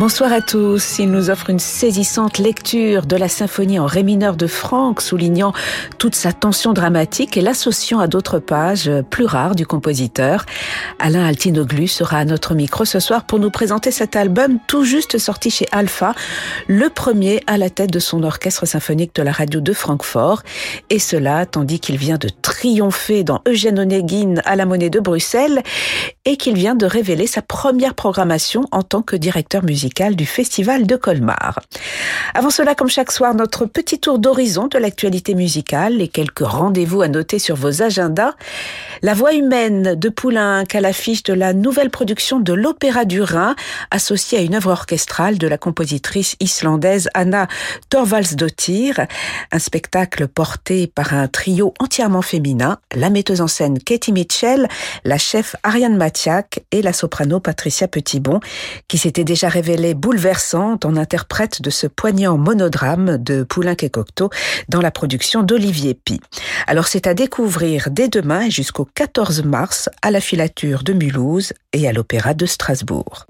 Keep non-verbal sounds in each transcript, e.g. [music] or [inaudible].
Bonsoir à tous. Il nous offre une saisissante lecture de la symphonie en ré mineur de Franck, soulignant toute sa tension dramatique et l'associant à d'autres pages plus rares du compositeur. Alain Altinoglu sera à notre micro ce soir pour nous présenter cet album tout juste sorti chez Alpha, le premier à la tête de son orchestre symphonique de la radio de Francfort. Et cela tandis qu'il vient de triompher dans Eugène Onegin à la Monnaie de Bruxelles et qu'il vient de révéler sa première programmation en tant que directeur musical du Festival de Colmar. Avant cela, comme chaque soir, notre petit tour d'horizon de l'actualité musicale et quelques rendez-vous à noter sur vos agendas. La voix humaine de Poulenc à l'affiche de la nouvelle production de l'Opéra du Rhin, associée à une œuvre orchestrale de la compositrice islandaise Anna Thorvaldsdottir. Un spectacle porté par un trio entièrement féminin, la metteuse en scène Katie Mitchell, la chef Ariane Et la soprano Patricia Petitbon, qui s'était déjà révélée bouleversante en interprète de ce poignant monodrame de Poulenc et Cocteau dans la production d'Olivier Pi. Alors c'est à découvrir dès demain et jusqu'au 14 mars à la filature de Mulhouse et à l'Opéra de Strasbourg.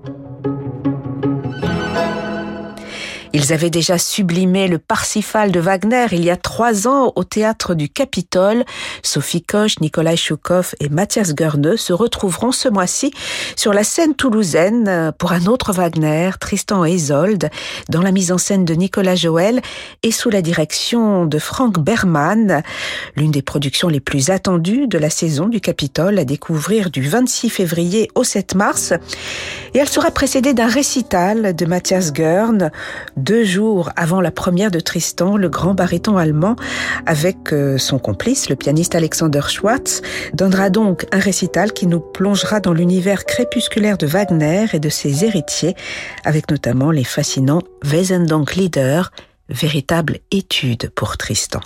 Ils avaient déjà sublimé le Parsifal de Wagner il y a trois ans au théâtre du Capitole. Sophie Koch, Nikolai Choukov et Mathias Goerne se retrouveront ce mois-ci sur la scène toulousaine pour un autre Wagner, Tristan et Isolde, dans la mise en scène de Nicolas Joël et sous la direction de Frank Berman. L'une des productions les plus attendues de la saison du Capitole à découvrir du 26 février au 7 mars. Et elle sera précédée d'un récital de Mathias Goerne deux jours avant la première de Tristan, le grand baryton allemand, avec euh, son complice, le pianiste Alexander Schwartz, donnera donc un récital qui nous plongera dans l'univers crépusculaire de Wagner et de ses héritiers, avec notamment les fascinants Wesendonck-Lieder, véritable étude pour Tristan.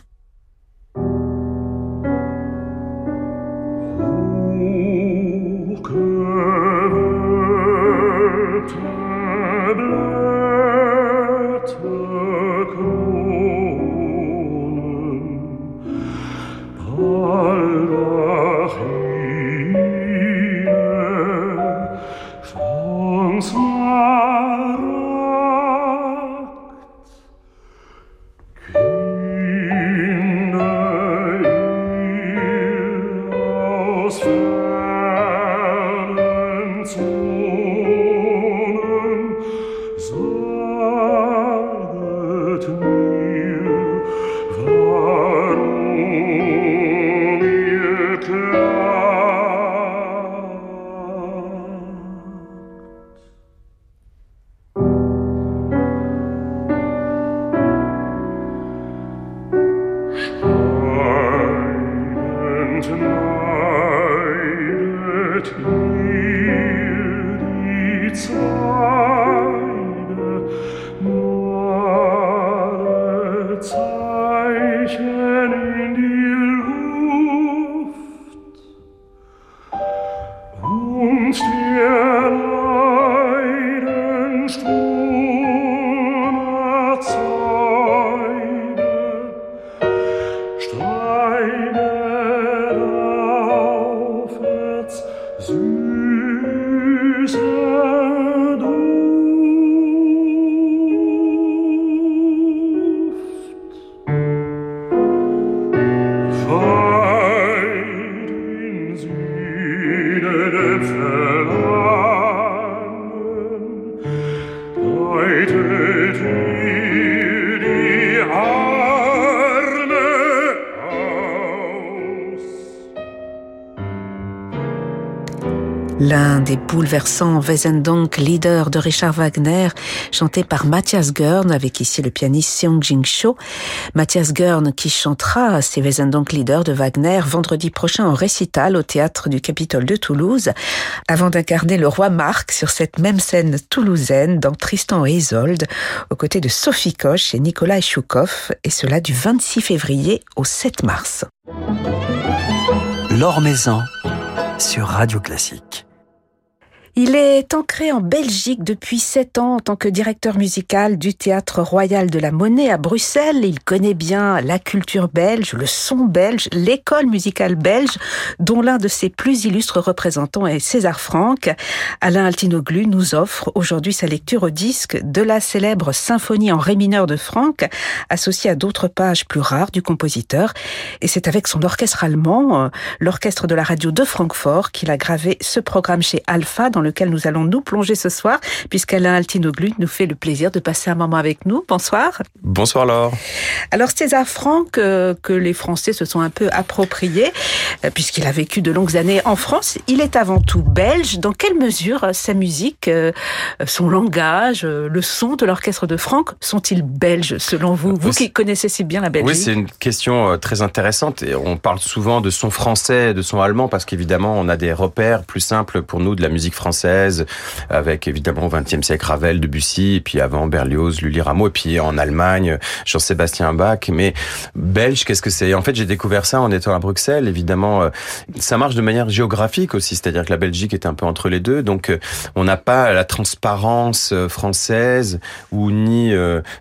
Des bouleversants Wesendonck leader de Richard Wagner, chanté par Matthias Gern avec ici le pianiste Seong Jing Cho. Matthias Gern qui chantera ces Wesendonck leader de Wagner vendredi prochain en récital au théâtre du Capitole de Toulouse, avant d'incarner le roi Marc sur cette même scène toulousaine dans Tristan et Isolde, aux côtés de Sophie Koch et Nicolas Choukov, et cela du 26 février au 7 mars. L'Or Maison sur Radio Classique. Il est ancré en Belgique depuis sept ans en tant que directeur musical du Théâtre Royal de la Monnaie à Bruxelles. Il connaît bien la culture belge, le son belge, l'école musicale belge, dont l'un de ses plus illustres représentants est César Franck. Alain Altinoglu nous offre aujourd'hui sa lecture au disque de la célèbre symphonie en ré mineur de Franck, associée à d'autres pages plus rares du compositeur. Et c'est avec son orchestre allemand, euh, l'orchestre de la radio de Francfort, qu'il a gravé ce programme chez Alpha lequel nous allons nous plonger ce soir, puisqu'Alain Altinoglu nous fait le plaisir de passer un moment avec nous. Bonsoir. Bonsoir Laure. Alors César Franck, euh, que les Français se sont un peu appropriés, euh, puisqu'il a vécu de longues années en France, il est avant tout belge. Dans quelle mesure euh, sa musique, son langage, le son de l'orchestre de Franck sont-ils belges selon vous? Vous qui connaissez si bien la Belgique. Oui, c'est une question très intéressante. Et on parle souvent de son français, de son allemand, parce qu'évidemment, on a des repères plus simples pour nous de la musique française, avec évidemment au XXe siècle Ravel, Debussy, et puis avant Berlioz, Lully Rameau, et puis en Allemagne Jean-Sébastien Bach. Mais belge, qu'est-ce que c'est? En fait, j'ai découvert ça en étant à Bruxelles. Évidemment, euh, ça marche de manière géographique aussi, c'est-à-dire que la Belgique est un peu entre les deux, donc euh, on n'a pas la transparence euh, française ou ni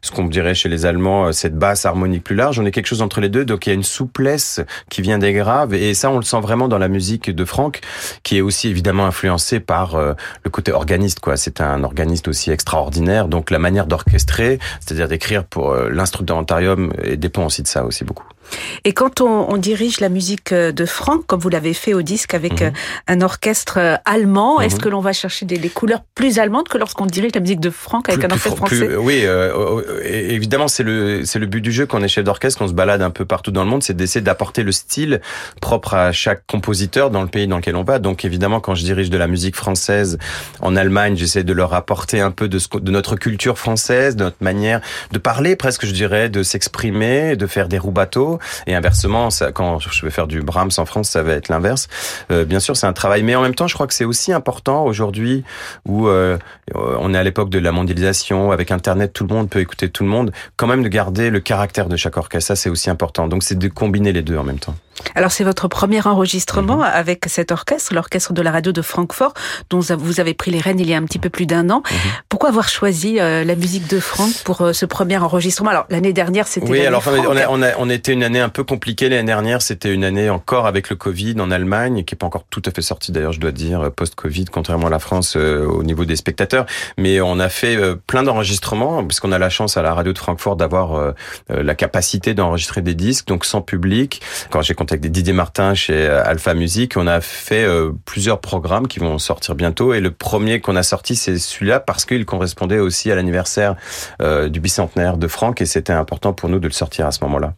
ce qu'on dirait chez les Allemands cette basse harmonique plus large. On est quelque chose entre les deux, donc il y a une souplesse qui vient des graves, et ça on le sent vraiment dans la musique de Franck, qui est aussi évidemment influencée par le côté organiste. Quoi, c'est un organiste aussi extraordinaire, donc la manière d'orchestrer, c'est-à-dire d'écrire pour l'instrumentarium, dépend aussi de ça aussi beaucoup. Et quand on, on, dirige la musique euh, de Franck, comme vous l'avez fait au disque avec mhm. euh, un orchestre euh, allemand, est-ce mhm. que l'on va chercher des, des, couleurs plus allemandes que lorsqu'on dirige la musique de Franck avec un orchestre français? Oui, euh, évidemment, c'est le c'est le but du jeu quand on est chef d'orchestre, qu'on se balade un peu partout dans le monde, c'est d'essayer d'apporter le style propre à chaque compositeur dans le pays dans lequel on va. Donc évidemment, quand je dirige de la musique française en Allemagne, j'essaie de leur apporter un peu de, ce, de notre culture française, de notre manière de parler, presque, je dirais, de s'exprimer, de faire des roubateaux et inversement, ça, quand je vais faire du Brahms en France, ça va être l'inverse. Euh, bien sûr, c'est un travail, mais en même temps, je crois que c'est aussi important aujourd'hui où euh, on est à l'époque de la mondialisation, avec Internet, tout le monde peut écouter tout le monde, quand même de garder le caractère de chaque orchestre. Ça, c'est aussi important. Donc, c'est de combiner les deux en même temps. Alors c'est votre premier enregistrement mhm. avec cet orchestre, l'orchestre de la radio de Francfort, dont vous avez pris les rênes il y a un petit peu plus d'un an. Mhm. Pourquoi avoir choisi euh, la musique de Franck pour euh, ce premier enregistrement? Alors l'année dernière c'était oui, alors on, a, on, a, on était une année un peu compliquée l'année dernière. C'était une année encore avec le Covid en Allemagne, qui est pas encore tout à fait sortie d'ailleurs, je dois dire post-Covid, contrairement à la France euh, au niveau des spectateurs. Mais on a fait plein d'enregistrements puisqu'on a la chance à la radio de Francfort d'avoir la capacité d'enregistrer des disques, donc sans public. Quand j'ai avec Didier Martin chez euh, Alpha Music. On a fait euh, plusieurs programmes qui vont sortir bientôt et le premier qu'on a sorti c'est celui-là parce qu'il correspondait aussi à l'anniversaire euh, du bicentenaire de Franck et c'était important pour nous de le sortir à ce moment-là.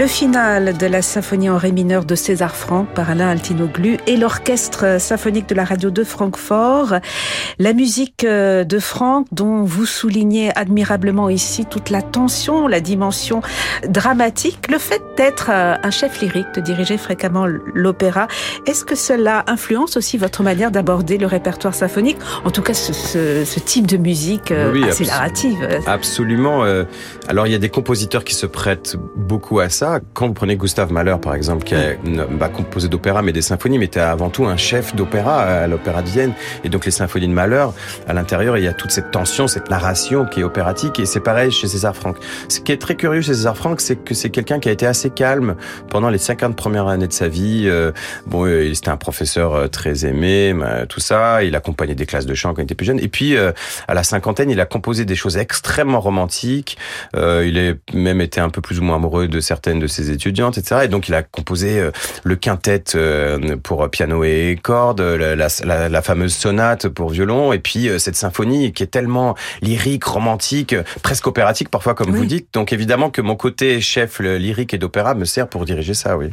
Le final de la symphonie en ré mineur de César Franck par Alain Altinoglu et l'orchestre symphonique de la radio de Francfort. La musique euh, de Franck dont vous soulignez admirablement ici toute la tension, la dimension dramatique, le fait d'être euh, un chef lyrique, de diriger fréquemment l'opéra. Est-ce que cela influence aussi votre manière d'aborder le répertoire symphonique? En tout cas, ce, ce, ce type de musique euh, oui, assez narrative. Absolument. Alors, il y a des compositeurs qui se prêtent beaucoup à ça quand vous prenez Gustave Mahler, par exemple, qui a bah, composé d'opéra, mais des symphonies, mais était avant tout un chef d'opéra à l'Opéra de Vienne. Et donc les symphonies de Mahler, à l'intérieur, il y a toute cette tension, cette narration qui est opératique. Et c'est pareil chez César Franck. Ce qui est très curieux chez César Franck, c'est que c'est quelqu'un qui a été assez calme pendant les 50 premières années de sa vie. Euh, bon, euh, c'était un professeur euh, très aimé, tout ça. Il accompagnait des classes de chant quand il était plus jeune. Et puis, à la cinquantaine, il a composé des choses extrêmement romantiques. il a même été un peu plus ou moins amoureux de certaines de ses étudiantes, etc. Et donc il a composé euh, le quintet euh, pour piano et cordes, la, la, la, fameuse sonate pour violon, et puis euh, cette symphonie qui est tellement lyrique, romantique, presque opératique parfois, comme vous dites. Donc évidemment que mon côté chef lyrique et d'opéra me sert pour diriger ça, oui.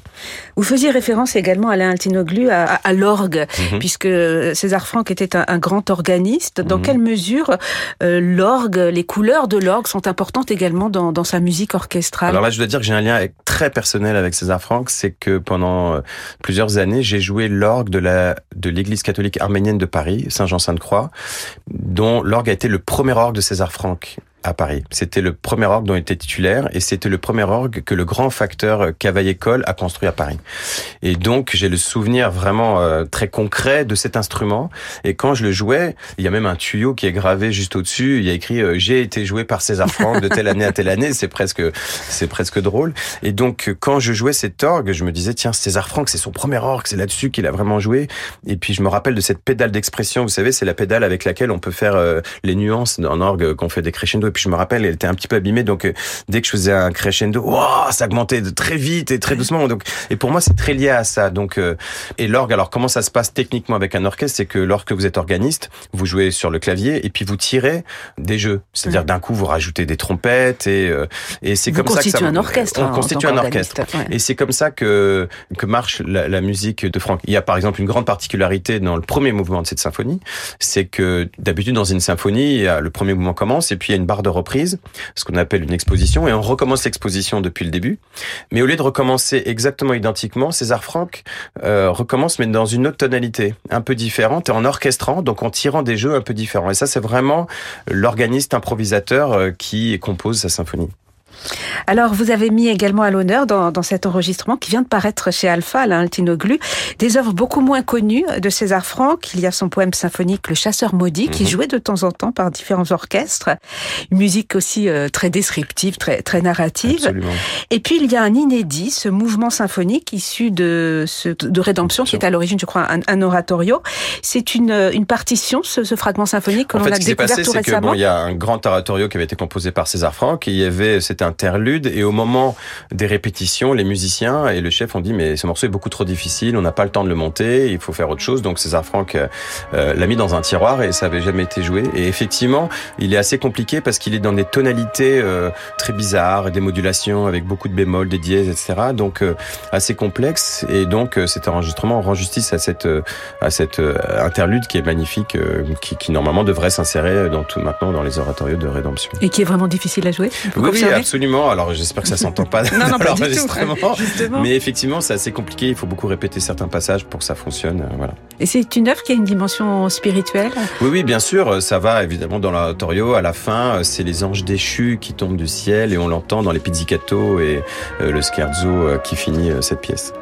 Vous faisiez référence également, Alain Altinoglu, à, à l'orgue, mhm. puisque César Franck était un, un grand organiste. Dans mhm. quelle mesure l'orgue, les couleurs de l'orgue sont importantes également dans, dans sa musique orchestrale? Alors là, je dois dire que j'ai un lien très personnel avec César Franck, c'est que pendant euh, plusieurs années, j'ai joué l'orgue de la de l'Église catholique arménienne de Paris, Saint-Jean-Sainte-Croix, dont l'orgue a été le premier orgue de César Franck à Paris. C'était le premier orgue dont il était titulaire et c'était le premier orgue que le grand facteur Cavaillé-Coll a construit à Paris. Et donc j'ai le souvenir vraiment euh, très concret de cet instrument. Et quand je le jouais, il y a même un tuyau qui est gravé juste au-dessus. Il y a écrit euh, j'ai été joué par César Franck de telle année à telle année. C'est presque c'est presque drôle. Et donc quand je jouais cet orgue, je me disais tiens César Franck c'est son premier orgue, c'est là-dessus qu'il a vraiment joué. Et puis je me rappelle de cette pédale d'expression. Vous savez c'est la pédale avec laquelle on peut faire euh, les nuances en orgue qu'on fait des crescendo puis je me rappelle, elle était un petit peu abîmée, donc euh, dès que je faisais un crescendo, wow, ça augmentait de très vite et très doucement. Donc, et pour moi, c'est très lié à ça. Donc, euh, et l'orgue, alors comment ça se passe techniquement avec un orchestre, c'est que lorsque vous êtes organiste, vous jouez sur le clavier et puis vous tirez des jeux. C'est-à-dire d'un coup, vous rajoutez des trompettes et euh, et c'est comme ça que ça. un orchestre. On hein, constitue un orchestre. Et c'est comme ça que que marche la, la musique de Franck. Il y a par exemple une grande particularité dans le premier mouvement de cette symphonie, c'est que d'habitude dans une symphonie, le premier mouvement commence et puis il y a une barre de reprise, ce qu'on appelle une exposition, et on recommence l'exposition depuis le début. Mais au lieu de recommencer exactement identiquement, César Franck euh, recommence mais dans une autre tonalité, un peu différente, et en orchestrant, donc en tirant des jeux un peu différents. Et ça, c'est vraiment l'organiste improvisateur euh, qui compose sa symphonie. Alors, vous avez mis également à l'honneur dans, dans, cet enregistrement qui vient de paraître chez Alpha, Alain Altinoglu, des œuvres beaucoup moins connues de César Franck. Il y a son poème symphonique Le Chasseur maudit, qui est mhm. joué de temps en temps par différents orchestres. Une musique aussi euh, très descriptive, très, très narrative. Absolument. Et puis, il y a un inédit, ce mouvement symphonique issu de, ce, de Rédemption, qui est à l'origine, je crois, un, un oratorio. C'est une, une partition, ce, ce fragment symphonique que l'on a découvert passé, tout récemment. Que, bon, il y a un grand oratorio qui avait été composé par César Franck. Et il y avait, c'était interlude et au moment des répétitions, les musiciens et le chef ont dit mais ce morceau est beaucoup trop difficile, on n'a pas le temps de le monter, il faut faire autre chose. Donc César Franck euh, euh, l'a mis dans un tiroir et ça avait jamais été joué. Et effectivement, il est assez compliqué parce qu'il est dans des tonalités euh, très bizarres, des modulations avec beaucoup de bémols, des dièses, etc. Donc assez complexe et donc cet enregistrement rend justice à cette à cette interlude qui est magnifique, qui, qui normalement devrait s'insérer dans tout maintenant dans les oratorios de rédemption. Et qui est vraiment difficile à jouer. Oui, oui, absolument. Alors j'espère que ça s'entend pas [laughs] non, non. Mais effectivement, c'est assez compliqué. Il faut beaucoup répéter certains passages pour que ça fonctionne. Euh, voilà. Et c'est une œuvre qui a une dimension spirituelle? Oui, oui, bien sûr. Ça va évidemment dans l'oratorio. À la fin, c'est les anges déchus qui tombent du ciel et on l'entend dans les pizzicato et euh, le scherzo euh, qui finit cette pièce.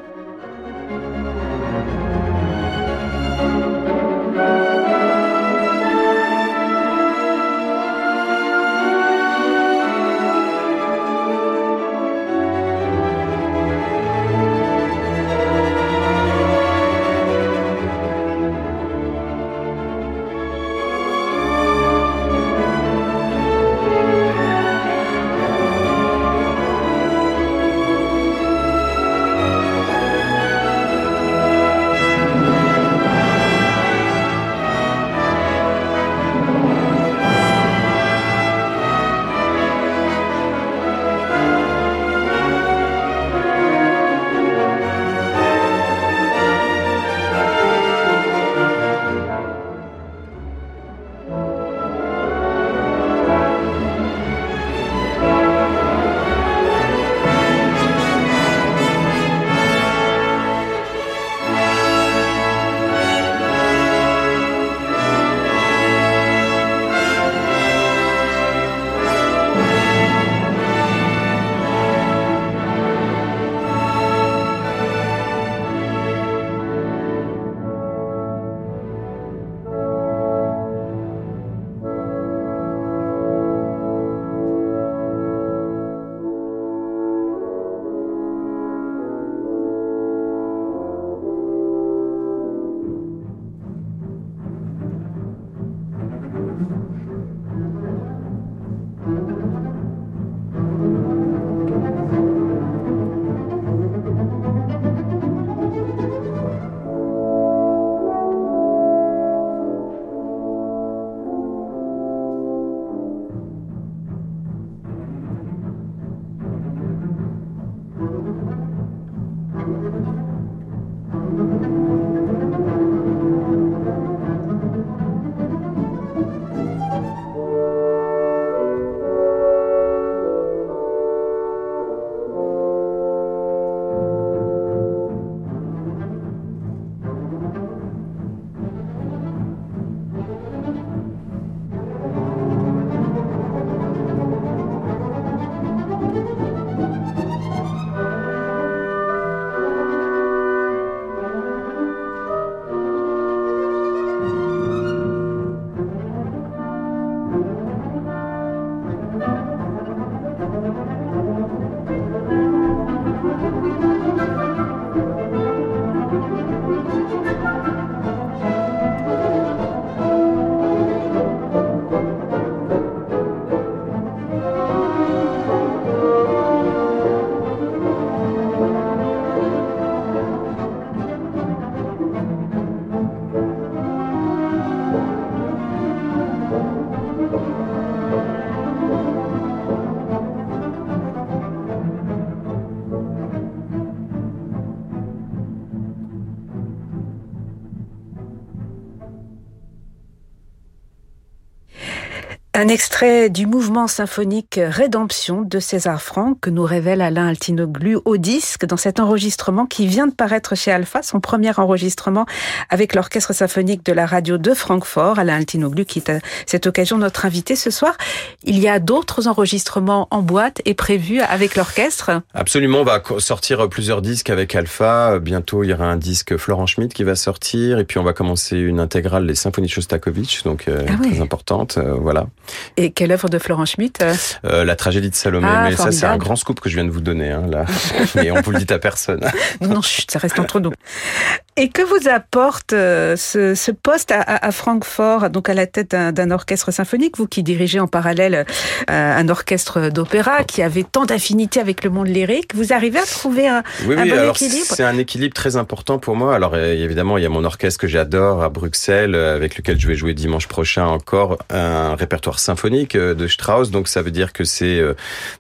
Extrait du mouvement symphonique Rédemption de César Franck que nous révèle Alain Altinoglu au disque dans cet enregistrement qui vient de paraître chez Alpha, son premier enregistrement avec l'orchestre symphonique de la radio de Francfort. Alain Altinoglu qui est à cette occasion notre invité ce soir. Il y a d'autres enregistrements en boîte et prévus avec l'orchestre Absolument, on va sortir plusieurs disques avec Alpha. Bientôt, il y aura un disque Florent Schmitt qui va sortir et puis on va commencer une intégrale des symphonies de Shostakovich, donc euh, ah oui. très importante. Euh, voilà. Et quelle œuvre de Florent Schmitt euh, La tragédie de Salomé. Ah, mais ça, c'est un grand scoop que je viens de vous donner, hein, là. [laughs] Mais on vous le dit à personne. [laughs] non, chut, ça reste entre nous. Et que vous apporte euh, ce, ce, poste à, à, Francfort, donc à la tête d'un orchestre symphonique, vous qui dirigez en parallèle euh, un orchestre d'opéra qui avait tant d'affinités avec le monde lyrique, vous arrivez à trouver un, oui, un oui, bon alors équilibre? C'est un équilibre très important pour moi. Alors évidemment, il y a mon orchestre que j'adore à Bruxelles, avec lequel je vais jouer dimanche prochain encore un répertoire symphonique de Strauss. Donc ça veut dire que c'est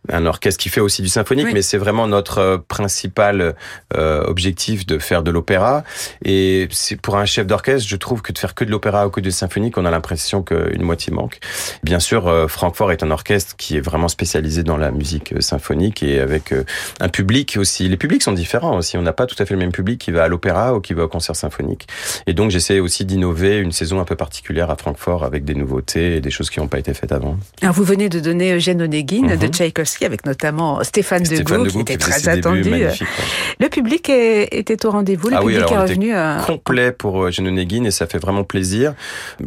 un orchestre qui fait aussi du symphonique, oui. mais c'est vraiment notre principal euh, objectif de faire de l'opéra. Et c'est pour un chef d'orchestre, je trouve que de faire que de l'opéra ou que du symphonique, on a l'impression qu'une moitié manque. Bien sûr, euh, Francfort est un orchestre qui est vraiment spécialisé dans la musique symphonique et avec euh, un public aussi. Les publics sont différents aussi. On n'a pas tout à fait le même public qui va à l'opéra ou qui va au concert symphonique. Et donc j'essaie aussi d'innover une saison un peu particulière à Francfort avec des nouveautés et des choses qui n'ont pas été faites avant. Alors vous venez de donner Eugène Onegin mm -hmm. de Tchaïkovski avec notamment Stéphane, Stéphane Degout, qui était qui très attendu. Ouais. Le public est, était au rendez-vous, le ah public oui, alors est revenu. À... complet pour Eugène Onegin et ça fait vraiment plaisir.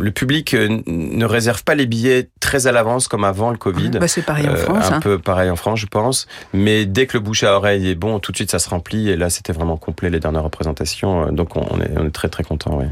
Le public ne réserve pas les billets très à l'avance comme avant le Covid. Bah, c'est pareil en France. Euh, un hein. peu pareil en France, je pense. Mais dès que le bouche à oreille est bon, tout de suite ça se remplit et là c'était vraiment complet les dernières représentations. Donc on est, on est très très content. Ouais.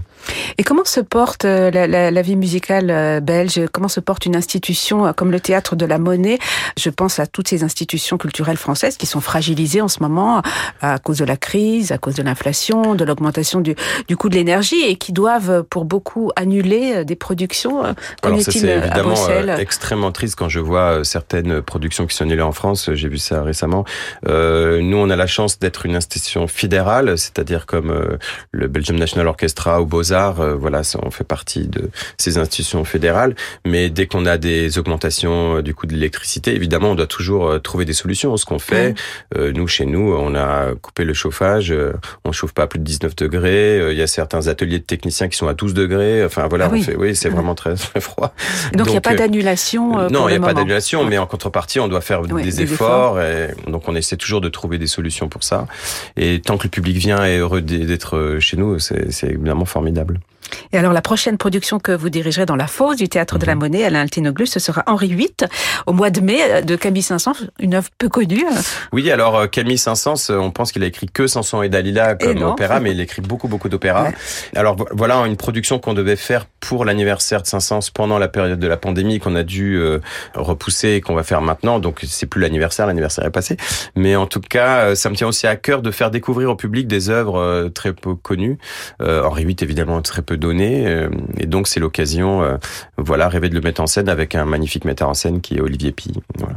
Et comment se porte la, la, la, vie musicale belge? Comment se porte une institution comme le théâtre de la Monnaie Je pense à toutes ces institutions culturelles françaises qui sont fragilisées en ce moment à cause de la crise, à cause de l'inflation, de l'augmentation du, du coût de l'énergie et qui doivent pour beaucoup annuler des productions. Alors ça c'est évidemment euh, extrêmement triste quand je vois certaines productions qui sont annulées en France. J'ai vu ça récemment. Euh, nous on a la chance d'être une institution fédérale, c'est-à-dire comme euh, le Belgium National Orchestra ou Beaux-Arts. Euh, voilà, on fait partie de ces institutions fédérales. Mais dès qu'on a des augmentations du coût de l'électricité, évidemment on doit toujours trouver des solutions. Ce qu'on fait, mmh. nous chez nous, on a coupé le chauffage, on chauffe pas à plus de 19 degrés. Il y a certains ateliers de techniciens qui sont à 12 degrés. Enfin voilà, ah oui. on fait, oui, c'est vraiment très, très froid. Donc il n'y a pas d'annulation. Euh, non, il n'y a moment. pas d'annulation, mais en contrepartie, on doit faire oui, des, des, efforts. Et donc on essaie toujours de trouver des solutions pour ça. Et tant que le public vient et est heureux d'être chez nous, c'est évidemment formidable. Et alors, la prochaine production que vous dirigerez dans la fosse du Théâtre mmh. de la Monnaie, Alain Altinoglu, ce sera Henri VIII, au mois de mai, de Camille Saint-Saëns, une œuvre peu connue. Oui, alors Camille Saint-Saëns, on pense qu'il a écrit que Samson et Dalila comme et opéra, mais il écrit beaucoup, beaucoup d'opéras. Ouais. Alors voilà une production qu'on devait faire pour l'anniversaire de Saint-Saëns pendant la période de la pandémie, qu'on a dû euh, repousser et qu'on va faire maintenant. Donc c'est plus l'anniversaire, l'anniversaire est passé. Mais en tout cas, ça me tient aussi à cœur de faire découvrir au public des œuvres euh, très peu connues. Euh, Henri VIII, évidemment, très peu donné euh, et donc c'est l'occasion voilà rêver de le mettre en scène avec un magnifique metteur en scène qui est Olivier Pi voilà.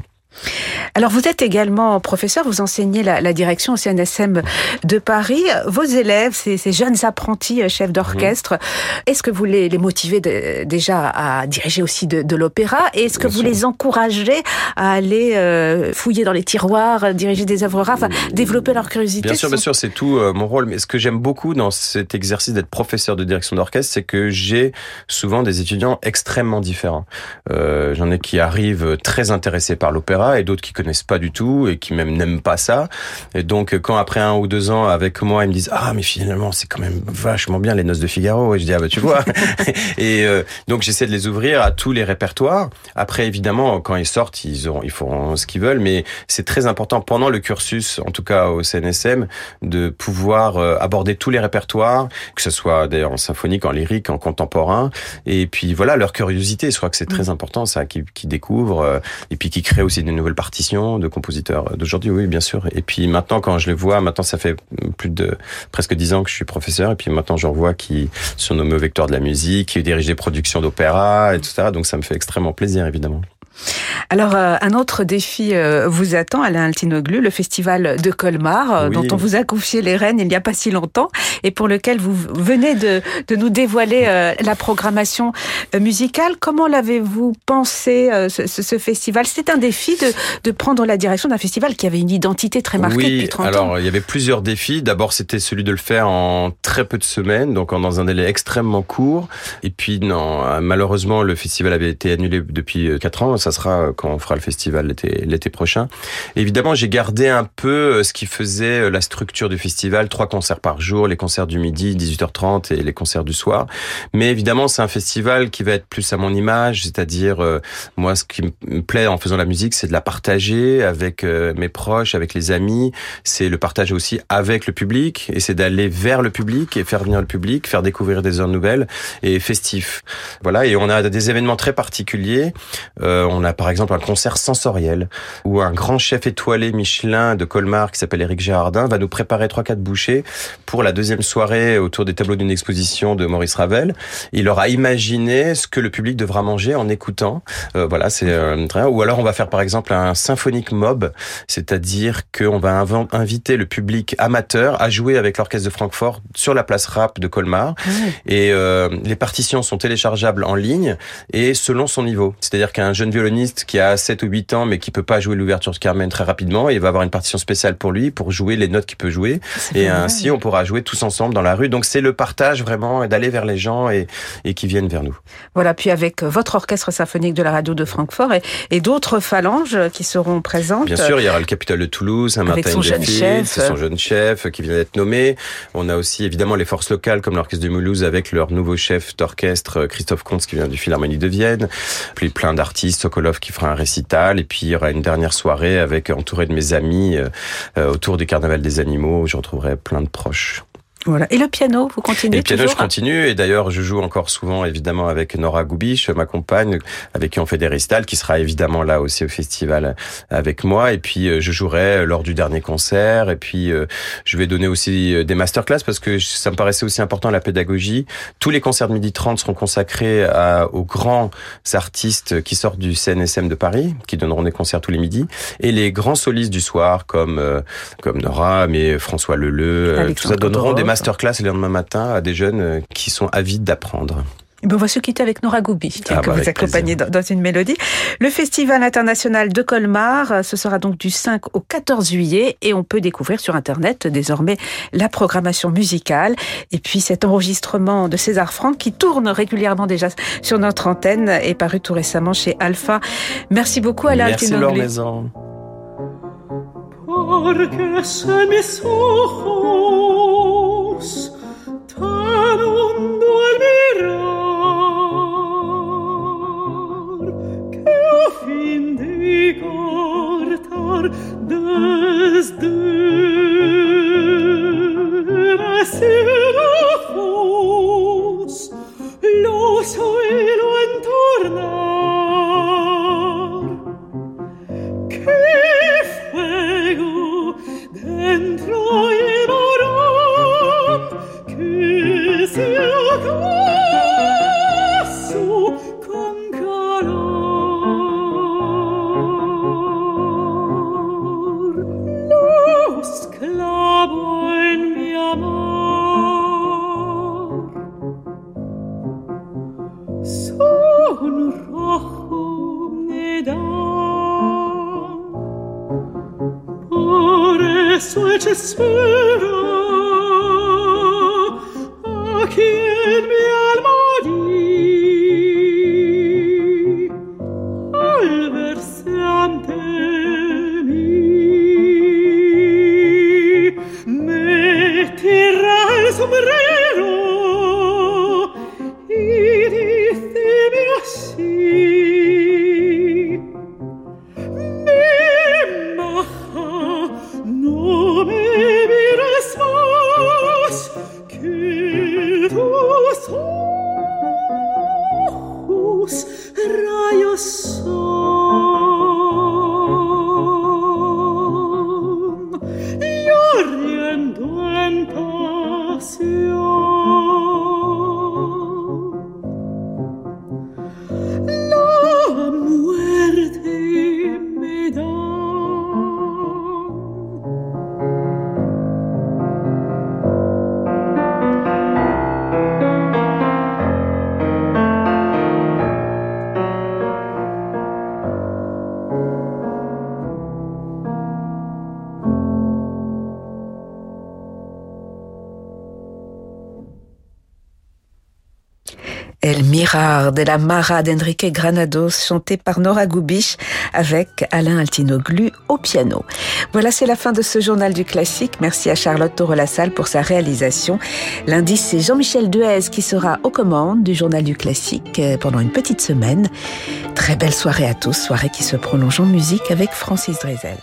Alors vous êtes également professeur, vous enseignez la, la, direction au CNSM de Paris. Vos élèves, ces, ces jeunes apprentis euh, chefs d'orchestre, mmh. est-ce que vous les, les motivez de, déjà à diriger aussi de, de l'opéra? Et est-ce que bien vous sûr. les encouragez à aller euh, fouiller dans les tiroirs, diriger des œuvres rares, enfin, développer leur curiosité Bien sûr, bien sûr, c'est tout euh, mon rôle. Mais ce que j'aime beaucoup dans cet exercice d'être professeur de direction d'orchestre, c'est que j'ai souvent des étudiants extrêmement différents. Euh, J'en ai qui arrivent très intéressés par l'opéra et d'autres qui connaissent pas du tout et qui même n'aiment pas ça. Et donc quand après un ou deux ans avec moi, ils me disent ah mais finalement c'est quand même vachement bien les Noces de Figaro. Et je dis ah bah tu vois. [laughs] [laughs] et euh, donc j'essaie de les ouvrir à tous les répertoires. Après évidemment quand ils sortent, ils auront, ils feront ce qu'ils veulent, mais c'est très important pendant le cursus, en tout cas au CNSM, de pouvoir euh, aborder tous les répertoires, que ce soit d'ailleurs en symphonique, en lyrique, en contemporain, et puis voilà leur curiosité. Je crois que c'est très mm. important ça, qui, qui découvrent euh, et puis qui créent aussi des nouvelles partitions de compositeurs d'aujourd'hui. Oui, bien sûr. Et puis maintenant, quand je les vois, maintenant ça fait plus de presque dix ans que je suis professeur, et puis maintenant j'en vois qui sont nommés au vecteur de la musique, qui dirigent des productions d'opéra, etc. Donc ça me fait extrêmement plaisir, évidemment. Alors, euh, un autre défi euh, vous attend, Alain Altinoglu, le festival de Colmar, euh, dont on vous a confié les rênes il n'y a pas si longtemps, et pour lequel vous venez de, de nous dévoiler la programmation musicale. Comment l'avez-vous pensé, ce, ce, festival? C'est un défi de, de, prendre la direction d'un festival qui avait une identité très marquée oui, depuis 30 alors, ans. Alors, il y avait plusieurs défis. D'abord, c'était celui de le faire en très peu de semaines, donc dans un délai extrêmement court. Et puis, non, malheureusement, le festival avait été annulé depuis 4 ans. Ça sera quand on fera le festival l'été l'été prochain. Évidemment, j'ai gardé un peu euh, ce qui faisait euh, la structure du festival, trois concerts par jour, les concerts du midi, 18h30 et les concerts du soir. Mais évidemment, c'est un festival qui va être plus à mon image, c'est-à-dire euh, moi ce qui me plaît en faisant la musique, c'est de la partager avec mes proches, avec les amis, c'est le partage aussi avec le public et c'est d'aller vers le public et faire venir le public, faire découvrir des heures nouvelles et festifs. Voilà, et on a des événements très particuliers. Euh, a par exemple un concert sensoriel où un grand chef étoilé Michelin de Colmar qui s'appelle Éric Gérardin va nous préparer trois quatre bouchées pour la deuxième soirée autour des tableaux d'une exposition de Maurice Ravel. Il aura imaginé ce que le public devra manger en écoutant. Euh, voilà, c'est euh, ou alors on va faire par exemple un symphonique mob, c'est-à-dire qu'on va inviter le public amateur à jouer avec l'orchestre de Francfort sur la place rap de Colmar ah et euh, les partitions sont téléchargeables en ligne et selon son niveau. C'est-à-dire qu'un jeune violoniste qui a 7 ou 8 ans mais qui peut pas jouer l'ouverture de Carmen très rapidement, il va avoir une partition spéciale pour lui pour jouer les notes qu'il peut jouer et ainsi on pourra jouer tous ensemble dans la rue. Donc c'est le partage vraiment d'aller vers les gens et, et qui viennent vers nous. Voilà, puis avec votre orchestre symphonique de la radio de Francfort et, et d'autres phalanges qui seront présentes. Bien sûr, il y aura le Capitole de Toulouse, un avec son jeune chef, son jeune chef qui vient d'être nommé. On a aussi évidemment les forces locales comme l'orchestre de Mulhouse avec leur nouveau chef d'orchestre Christophe Comte qui vient du Philharmonie de Vienne, puis plein d'artistes Sokolov qui fera un récital, et puis il y aura une dernière soirée avec entouré de mes amis euh, euh, autour du Carnaval des animaux, où je retrouverai plein de proches. Voilà. Et le piano, vous continuez Et le piano, je continue. Et d'ailleurs, je joue encore souvent, évidemment, avec Nora Goubiche, ma compagne, avec qui on fait des récitals, qui sera évidemment là aussi au festival avec moi. Et puis, euh, je jouerai lors du dernier concert. Et puis, euh, je vais donner aussi euh, des masterclass parce que ça me paraissait aussi important la pédagogie. Tous les concerts de midi 30 seront consacrés à, aux grands artistes qui sortent du CNSM de Paris, qui donneront des concerts tous les midis. Et les grands solistes du soir, comme, comme Nora, mais François Leleu, tout ça donneront des masterclass le lendemain matin à des jeunes euh, qui sont avides d'apprendre. Ben, on va se quitter avec Nora Goubi, qui ah, bah, vous accompagnez dans, une mélodie. Le Festival international de Colmar, euh, ce sera donc du 5 au 14 juillet et on peut découvrir sur Internet désormais la programmation musicale et puis cet enregistrement de César Franck qui tourne régulièrement déjà sur notre antenne est paru tout récemment chez Alpha. Merci beaucoup Alain Merci Laure Maison. Ojos tan hondo al mirar que a fin de cortar desde ojos los oílo entornar te spera merci. De la Mara d'Enrique Granados, chanté par Nora Goubich avec Alain Altinoglu au piano. Voilà, c'est la fin de ce journal du classique. Merci à Charlotte Torelassalle pour sa réalisation. Lundi, c'est Jean-Michel Duez qui sera aux commandes du journal du classique euh, pendant une petite semaine. Très belle soirée à tous, soirée qui se prolonge en musique avec Francis Drezel.